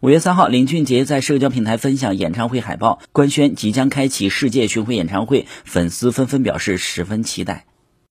五月三号林俊杰在社交平台分享演唱会海报官宣即将开启世界巡回演唱会粉丝纷纷表示十分期待。